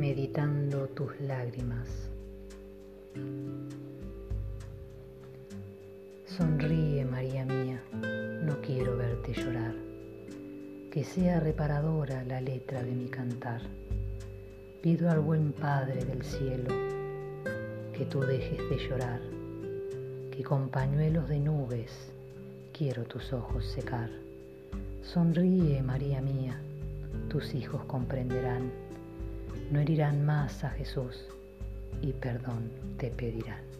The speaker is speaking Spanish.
limpiando tus lágrimas. Sonríe, María mía, no quiero verte llorar, que sea reparadora la letra de mi cantar. Pido al buen Padre del cielo que tú dejes de llorar, que con pañuelos de nubes quiero tus ojos secar. Sonríe, María mía, tus hijos comprenderán, no herirán más a Jesús y perdón te pedirán.